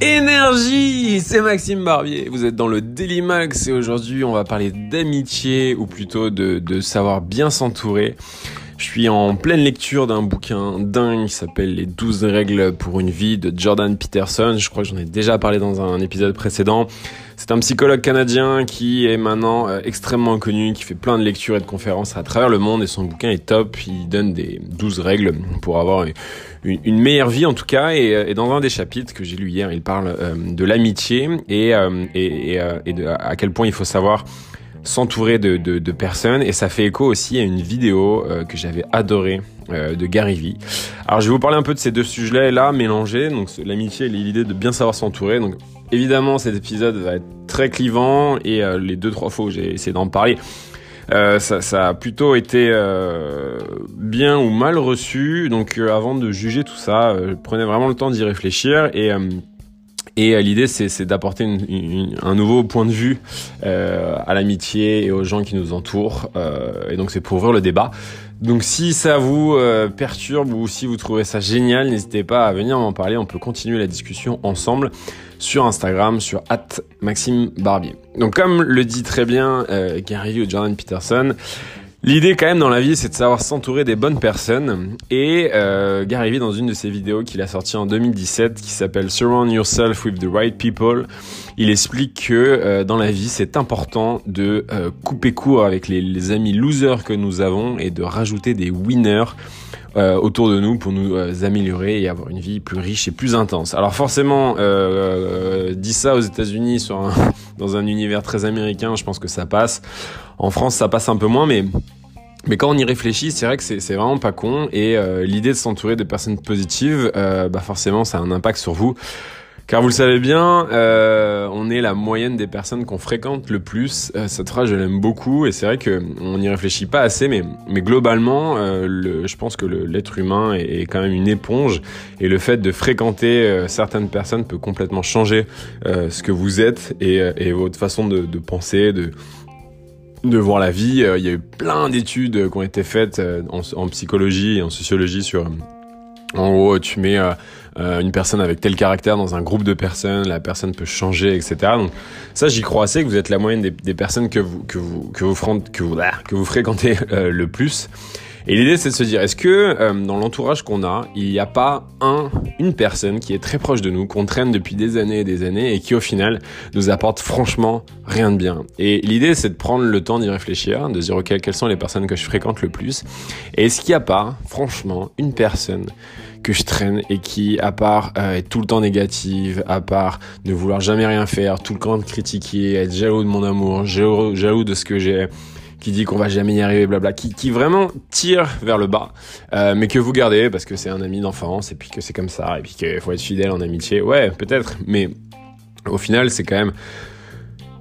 Énergie, c'est Maxime Barbier. Vous êtes dans le Daily Max et aujourd'hui on va parler d'amitié ou plutôt de, savoir bien s'entourer. Je suis en pleine lecture d'un bouquin dingue qui s'appelle Les 12 règles pour une vie de Jordan Peterson. Je crois que j'en ai déjà parlé dans un épisode précédent. C'est un psychologue canadien qui est maintenant euh, extrêmement connu, qui fait plein de lectures et de conférences à travers le monde et son bouquin est top. Il donne des 12 règles pour avoir une, meilleure vie en tout cas. Euh, et, dans un des chapitres que j'ai lu hier, il parle euh, de l'amitié et, de, à quel point il faut savoir s'entourer de, de, personnes et ça fait écho aussi à une vidéo euh, que j'avais adorée euh, de Gary Vee. Alors je vais vous parler un peu de ces deux sujets là mélangés, donc l'amitié et l'idée de bien savoir s'entourer. Donc évidemment cet épisode va être très clivant et euh, les deux trois fois où j'ai essayé d'en parler, ça, ça, a plutôt été bien ou mal reçu. Donc avant de juger tout ça, prenez vraiment le temps d'y réfléchir et et euh, l'idée, c'est d'apporter un nouveau point de vue euh, à l'amitié et aux gens qui nous entourent. Euh, et donc, c'est pour ouvrir le débat. Donc, si ça vous perturbe ou si vous trouvez ça génial, n'hésitez pas à venir m'en parler. On peut continuer la discussion ensemble sur Instagram, sur Maxime Barbier. Donc, comme le dit très bien Gary ou Jordan Peterson, L'idée quand même dans la vie, c'est de savoir s'entourer des bonnes personnes. Et euh, Gary Vee, dans une de ses vidéos qu'il a sorti en 2017, qui s'appelle Surround Yourself with the Right People, il explique que euh, dans la vie, c'est important de euh, couper court avec les, les, amis losers que nous avons et de rajouter des winners. Euh, autour de nous pour nous améliorer et avoir une vie plus riche et plus intense. Alors forcément, dit ça aux États-Unis dans un univers très américain, je pense que ça passe. En France, ça passe un peu moins, mais mais quand on y réfléchit, c'est vrai que c'est vraiment pas con. Et euh, l'idée de s'entourer de personnes positives, euh, bah forcément, ça a un impact sur vous. Car vous le savez bien, euh, on est la moyenne des personnes qu'on fréquente le plus. cette phrase, je l'aime beaucoup, et c'est vrai que on n'y réfléchit pas assez, mais, mais globalement, le, je pense que l'être humain est, quand même une éponge, et le fait de fréquenter certaines personnes peut complètement changer ce que vous êtes et, votre façon de, penser, de voir la vie. Euh, il y a eu plein d'études qui ont été faites euh, en, psychologie et en sociologie sur... En gros, tu mets euh, une personne avec tel caractère dans un groupe de personnes, la personne peut changer, etc. Donc ça, j'y crois assez que vous êtes la moyenne des, personnes que vous que vous que vous, que vous, que vous fréquentez le plus. Et l'idée, c'est de se dire, est-ce que euh, dans l'entourage qu'on a, il n'y a pas un, une personne qui est très proche de nous, qu'on traîne depuis des années et des années, et qui au final nous apporte franchement rien de bien? Et l'idée, c'est de prendre le temps d'y réfléchir, de se dire, ok, quelles sont les personnes que je fréquente le plus, et est-ce qu'il n'y a pas, franchement, une personne que je traîne et qui, à part euh, être tout le temps négative, à part ne vouloir jamais rien faire, tout le temps de critiquer, être jaloux de mon amour, jaloux de ce que j'ai, qui dit qu'on va jamais y arriver, blabla, qui, qui vraiment tire vers le bas, euh, mais que vous gardez parce que c'est un ami d'enfance et puis que c'est comme ça et puis qu'il faut être fidèle en amitié. Ouais, peut-être, mais au final, c'est quand même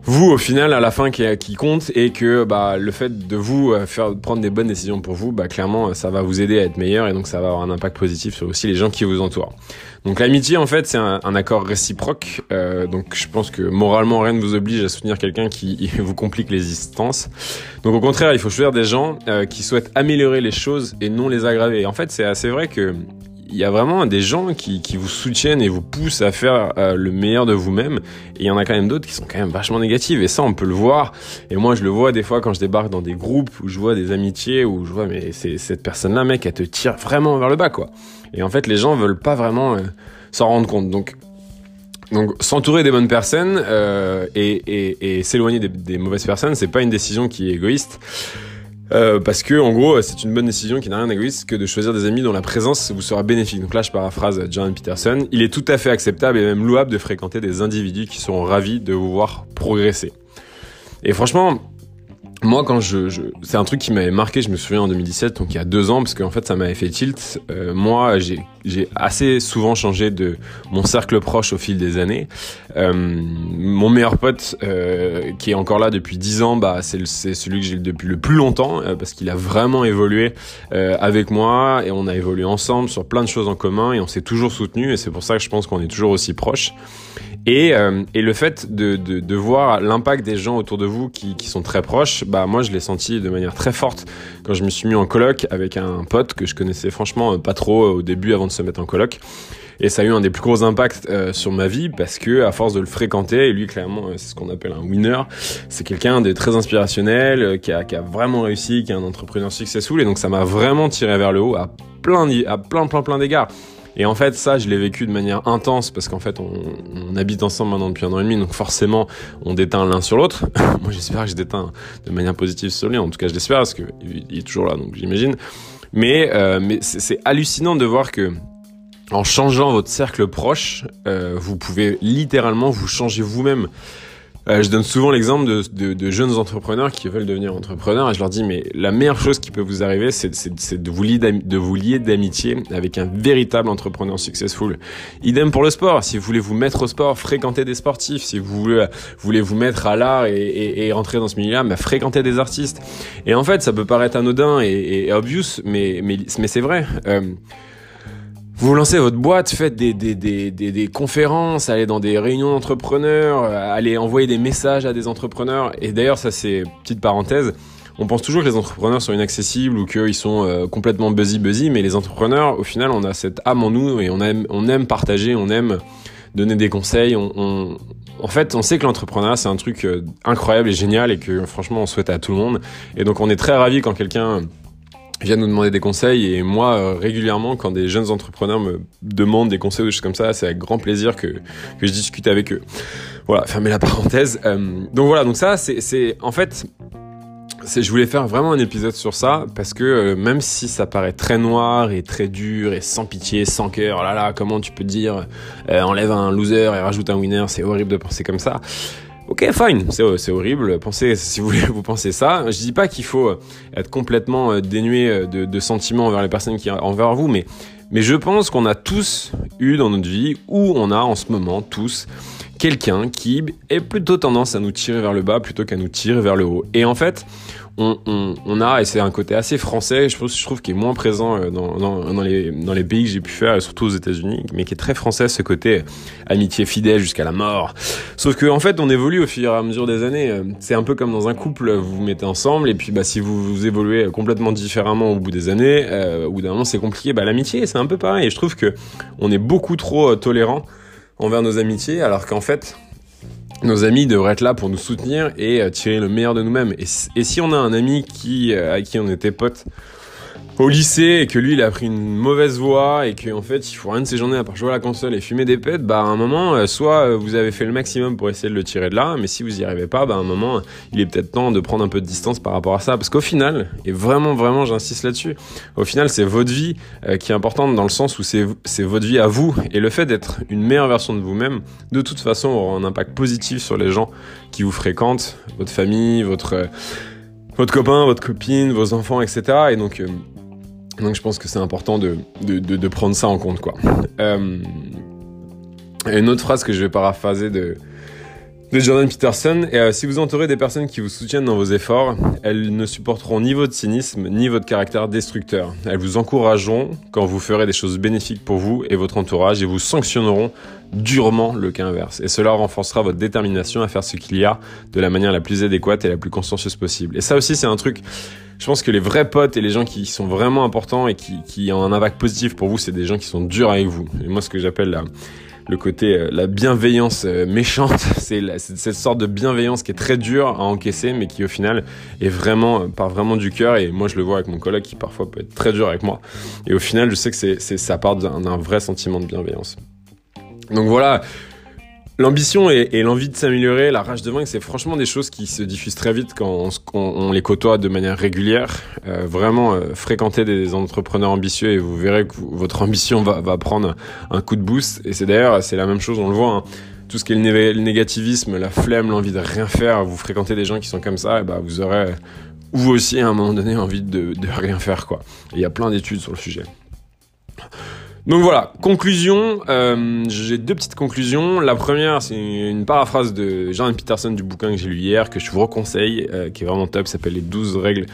vous au final à la fin qui, compte et que bah, le fait de vous euh, faire prendre des bonnes décisions pour vous, bah, clairement ça va vous aider à être meilleur et donc ça va avoir un impact positif sur aussi les gens qui vous entourent. Donc l'amitié en fait c'est un, accord réciproque, euh, donc je pense que moralement rien ne vous oblige à soutenir quelqu'un qui vous complique l'existence. Donc au contraire il faut choisir des gens euh, qui souhaitent améliorer les choses et non les aggraver. En fait c'est assez vrai que il y a vraiment des gens qui, qui, vous soutiennent et vous poussent à faire euh, le meilleur de vous-même. Et il y en a quand même d'autres qui sont quand même vachement négatives. Et ça, on peut le voir. Et moi, je le vois des fois quand je débarque dans des groupes où je vois des amitiés, où je vois, mais c'est cette personne-là, mec, elle te tire vraiment vers le bas, quoi. Et en fait, les gens veulent pas vraiment euh, s'en rendre compte. Donc, donc s'entourer des bonnes personnes euh, et, et, et s'éloigner des, des, mauvaises personnes, c'est pas une décision qui est égoïste. Euh, parce que en gros, c'est une bonne décision qui n'a rien d'égoïste que de choisir des amis dont la présence vous sera bénéfique. Donc là, je paraphrase John Peterson. Il est tout à fait acceptable et même louable de fréquenter des individus qui seront ravis de vous voir progresser. Et franchement, moi, quand je, je c'est un truc qui m'avait marqué, je me souviens en 2017, donc il y a deux ans, parce qu'en fait ça m'avait fait tilt. Euh, moi, j'ai, j'ai assez souvent changé de mon cercle proche au fil des années. Euh, mon meilleur pote, euh, qui est encore là depuis dix ans, bah c'est, celui que j'ai depuis le plus longtemps, euh, parce qu'il a vraiment évolué avec moi et on a évolué ensemble sur plein de choses en commun et on s'est toujours soutenu et c'est pour ça que je pense qu'on est toujours aussi proches. Et, et le fait de, de, de voir l'impact des gens autour de vous qui, qui sont très proches, bah moi je l'ai senti de manière très forte quand je me suis mis en coloc avec un pote que je connaissais franchement pas trop au début avant se mettre en coloc. Et ça a eu un des plus gros impacts euh, sur ma vie parce que à force de le fréquenter, et lui clairement euh, c'est ce qu'on appelle un winner, c'est quelqu'un de très inspirationnel, euh, qui, a, qui, a, vraiment réussi, qui est un entrepreneur successful, et donc ça m'a vraiment tiré vers le haut à plein, à plein, plein, plein d'égards. Et en fait, ça, je l'ai vécu de manière intense parce qu'en fait, on, on, habite ensemble maintenant depuis un an et demi, donc forcément, on déteint l'un sur l'autre. Moi, j'espère que je déteins de manière positive sur lui. En tout cas, je l'espère parce qu'il est toujours là, donc j'imagine. Mais, euh, c'est hallucinant de voir que en changeant votre cercle proche, euh, vous pouvez littéralement vous changer vous-même. Euh, je donne souvent l'exemple de, de, de, jeunes entrepreneurs qui veulent devenir entrepreneurs et je leur dis mais la meilleure chose qui peut vous arriver c'est de vous lier de vous lier d'amitié avec un véritable entrepreneur successful. Idem pour le sport. Si vous voulez vous mettre au sport, fréquentez des sportifs. Si vous voulez, voulez vous mettre à l'art et, et, et, rentrer dans ce milieu-là, bah, fréquentez des artistes. Et en fait ça peut paraître anodin et, et obvious mais mais, mais c'est vrai. Euh, vous lancez votre boîte, faites des, des, des, des, des conférences, allez dans des réunions d'entrepreneurs, euh, allez envoyer des messages à des entrepreneurs. Et d'ailleurs, ça c'est petite parenthèse, on pense toujours que les entrepreneurs sont inaccessibles ou qu'ils sont euh, complètement buzzy buzzy, mais les entrepreneurs, au final, on a cette âme en nous et on aime, on aime partager, on aime donner des conseils. On, on... En fait, on sait que l'entrepreneuriat c'est un truc euh, incroyable et génial et que franchement on souhaite à tout le monde. Et donc on est très ravi quand quelqu'un vient nous demander des conseils et moi euh, régulièrement quand des jeunes entrepreneurs me demandent des conseils ou des choses comme ça c'est avec grand plaisir que, que je discute avec eux. Voilà fermez la parenthèse. Euh, donc voilà donc ça c'est en fait je voulais faire vraiment un épisode sur ça parce que euh, même si ça paraît très noir et très dur et sans pitié sans cœur oh là là comment tu peux dire enlève un loser et rajoute un winner c'est horrible de penser comme ça Ok, fine, c'est horrible. Pensez, si vous voulez, vous pensez ça. Je dis pas qu'il faut être complètement euh, dénué euh, de, de, sentiments envers les personnes qui envers vous, mais mais je pense qu'on a tous eu dans notre vie, ou on a en ce moment tous quelqu'un qui est plutôt tendance à nous tirer vers le bas plutôt qu'à nous tirer vers le haut. Et en fait, on, on, on a, et c'est un côté assez français, je trouve, je trouve qui est moins présent euh, dans, dans, dans, les, dans les pays que j'ai pu faire, surtout aux États-Unis, mais qui est très français, ce côté amitié fidèle jusqu'à la mort. Sauf que en fait, on évolue au fur et à mesure des années. C'est un peu comme dans un couple, vous vous mettez ensemble, et puis bah, si vous, vous évoluez complètement différemment au bout des années, euh, au bout d'un moment c'est compliqué. Bah, l'amitié, c'est un peu pareil. Et je trouve que on est beaucoup trop euh, tolérant envers nos amitiés, alors qu'en fait, nos amis devraient être là pour nous soutenir et euh, tirer le meilleur de nous-mêmes. Et, si on a un ami qui, euh, à qui on était pote au lycée et que lui il a pris une mauvaise voie et qu'en fait il faut rien de ses journées à part jouer à la console et fumer des pets, bah à un moment euh, soit euh, vous avez fait le maximum pour essayer de le tirer de là, mais si vous y arrivez pas, bah à un moment il est peut-être temps de prendre un peu de distance par rapport à ça parce qu'au final, et vraiment vraiment j'insiste là-dessus, au final c'est votre vie euh, qui est importante dans le sens où c'est c'est votre vie à vous et le fait d'être une meilleure version de vous-même, de toute façon aura un impact positif sur les gens qui vous fréquentent, votre famille, votre votre copain, votre copine, vos enfants, etc. Et donc donc je pense que c'est important de, prendre ça en compte. Quoi. Euh, une autre phrase que je vais paraphraser de, de Jordan Peterson, et euh, si vous entourez des personnes qui vous soutiennent dans vos efforts, elles ne supporteront ni votre cynisme, ni votre caractère destructeur. Elles vous encourageront quand vous ferez des choses bénéfiques pour vous et votre entourage, et vous sanctionneront durement le cas inverse. Et cela renforcera votre détermination à faire ce qu'il y a de la manière la plus adéquate et la plus consciencieuse possible. Et ça aussi, c'est un truc je pense que les vrais potes et les gens qui sont vraiment importants et qui, qui ont un impact positif pour vous, c'est des gens qui sont durs avec vous. Et moi, ce que j'appelle la, le côté, euh, la bienveillance euh, méchante, c'est cette sorte de bienveillance qui est très dure à encaisser, mais qui au final est vraiment, euh, part vraiment du cœur. Et moi, je le vois avec mon collègue qui parfois peut être très dur avec moi. Et au final, je sais que c'est, ça part d'un vrai sentiment de bienveillance. Donc voilà, L'ambition et, l'envie de s'améliorer, la rage de vaincre, c'est franchement des choses qui se diffusent très vite quand on, les côtoie de manière régulière. Euh, vraiment, euh, fréquenter des entrepreneurs ambitieux et vous verrez que votre ambition va, prendre un coup de boost. Et c'est d'ailleurs, c'est la même chose, on le voit. Hein. Tout ce qui est le, négativisme, la flemme, l'envie de rien faire, vous fréquentez des gens qui sont comme ça, et bah vous aurez vous aussi à un moment donné envie de, de rien faire. Il y a plein d'études sur le sujet. Donc voilà, conclusion, euh, j'ai deux petites conclusions. La première, c'est une paraphrase de Jordan Peterson du bouquin que j'ai lu hier, que je vous reconseille, euh, qui est vraiment top, s'appelle Les 12 règles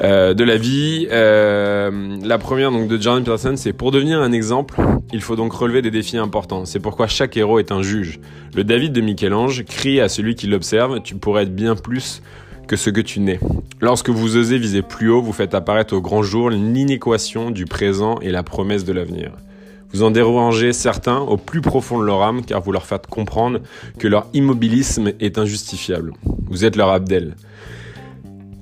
euh, de la vie. La première donc de Jordan Peterson, c'est pour devenir un exemple, il faut donc relever des défis importants. C'est pourquoi chaque héros est un juge. Le David de Michel-Ange crie à celui qui l'observe, tu pourrais être bien plus que ce que tu n'es. Lorsque vous osez viser plus haut, vous faites apparaître au grand jour l'inéquation du présent et la promesse de l'avenir. Vous en dérangez certains au plus profond de leur âme car vous leur faites comprendre que leur immobilisme est injustifiable. Vous êtes leur Abdel.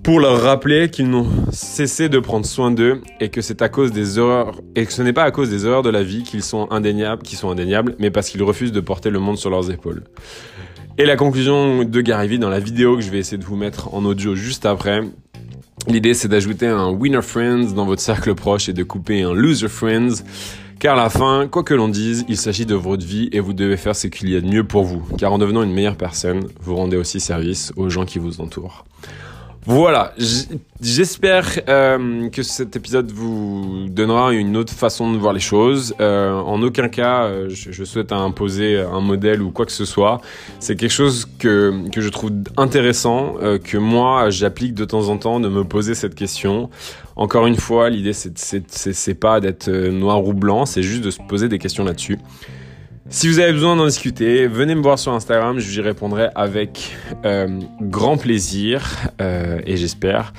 Pour leur rappeler qu'ils n'ont cessé de prendre soin d'eux et que c'est à cause des erreurs et que ce n'est pas à cause des erreurs de la vie qu'ils sont indéniables, qu'ils sont indéniables, mais parce qu'ils refusent de porter le monde sur leurs épaules. Et la conclusion de Gary Vee dans la vidéo que je vais essayer de vous mettre en audio juste après, L'idée, c'est d'ajouter un winner friends dans votre cercle proche et de couper un loser friends. Car à la fin, quoi que l'on dise, il s'agit de votre vie et vous devez faire ce qu'il y a de mieux pour vous. Car en devenant une meilleure personne, vous rendez aussi service aux gens qui vous entourent. Voilà, j'espère euh, que cet épisode vous donnera une autre façon de voir les choses. Euh, en aucun cas, euh, je, souhaite imposer un modèle ou quoi que ce soit. C'est quelque chose que, que je trouve intéressant, que moi j'applique de temps en temps, de me poser cette question. Encore une fois, l'idée c'est pas d'être noir ou blanc, c'est juste de se poser des questions là-dessus. Si vous avez besoin d'en discuter, venez me voir sur Instagram, je vous y répondrai avec euh, grand plaisir euh, et j'espère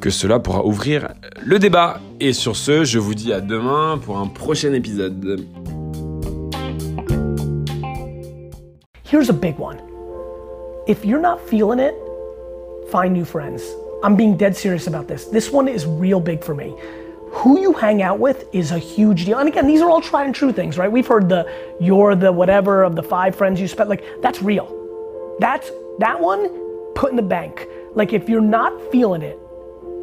que cela pourra ouvrir le débat. Et sur ce, je vous dis à demain pour un prochain épisode. Here's a big one. If you're not feeling it, find new friends. I'm being dead serious about this. This one is real big for me. Who you hang out with is a huge deal. And again, these are all tried and true things, right? We've heard the you're the whatever of the five friends you spent. Like that's real. That's that one put in the bank. Like if you're not feeling it,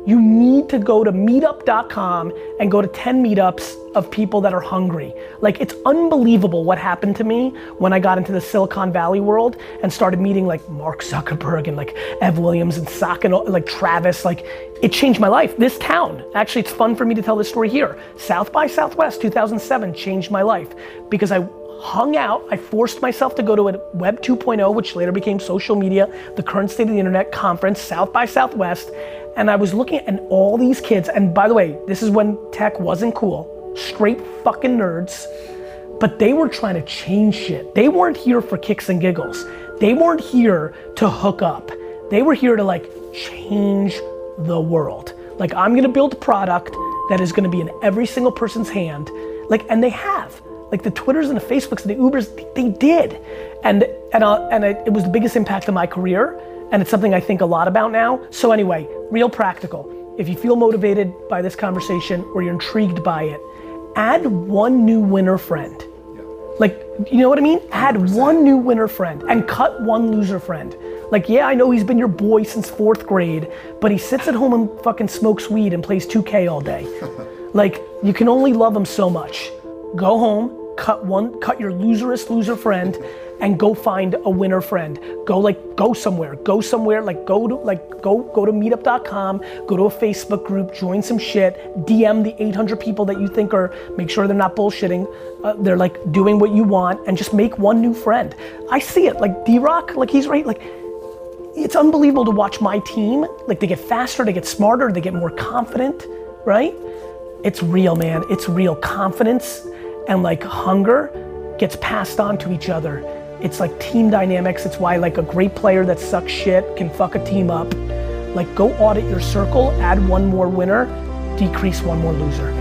you need to go to meetup.com and go to 10 meetups of people that are hungry. Like it's unbelievable what happened to me when I got into the Silicon Valley world and started meeting like Mark Zuckerberg and like Ev Williams and Sock and like Travis. Like it changed my life. This town, actually, it's fun for me to tell this story here. South by Southwest 2007 changed my life because I hung out. I forced myself to go to a Web 2.0, which later became social media, the current state of the internet conference, South by Southwest and I was looking at and all these kids, and by the way, this is when tech wasn't cool, straight fucking nerds, but they were trying to change shit. They weren't here for kicks and giggles. They weren't here to hook up. They were here to like change the world. Like I'm gonna build a product that is gonna be in every single person's hand. Like, and they have. Like the Twitters and the Facebooks and the Ubers, they did. And and uh, and it was the biggest impact of my career and it's something I think a lot about now. So anyway, real practical. If you feel motivated by this conversation or you're intrigued by it, add one new winner friend. Like, you know what I mean? Add 100%. one new winner friend and cut one loser friend. Like, yeah, I know he's been your boy since fourth grade, but he sits at home and fucking smokes weed and plays 2K all day. like, you can only love him so much. Go home, cut one, cut your loserest loser friend, and go find a winner friend. Go like go somewhere. Go somewhere like go to like go go to meetup.com, go to a Facebook group, join some shit, DM the 800 people that you think are make sure they're not bullshitting. Uh, they're like doing what you want and just make one new friend. I see it like D-Rock, like he's right like it's unbelievable to watch my team. Like they get faster, they get smarter, they get more confident, right? It's real, man. It's real confidence and like hunger gets passed on to each other it's like team dynamics. It's why like a great player that sucks shit can fuck a team up. Like go audit your circle, add one more winner, decrease one more loser.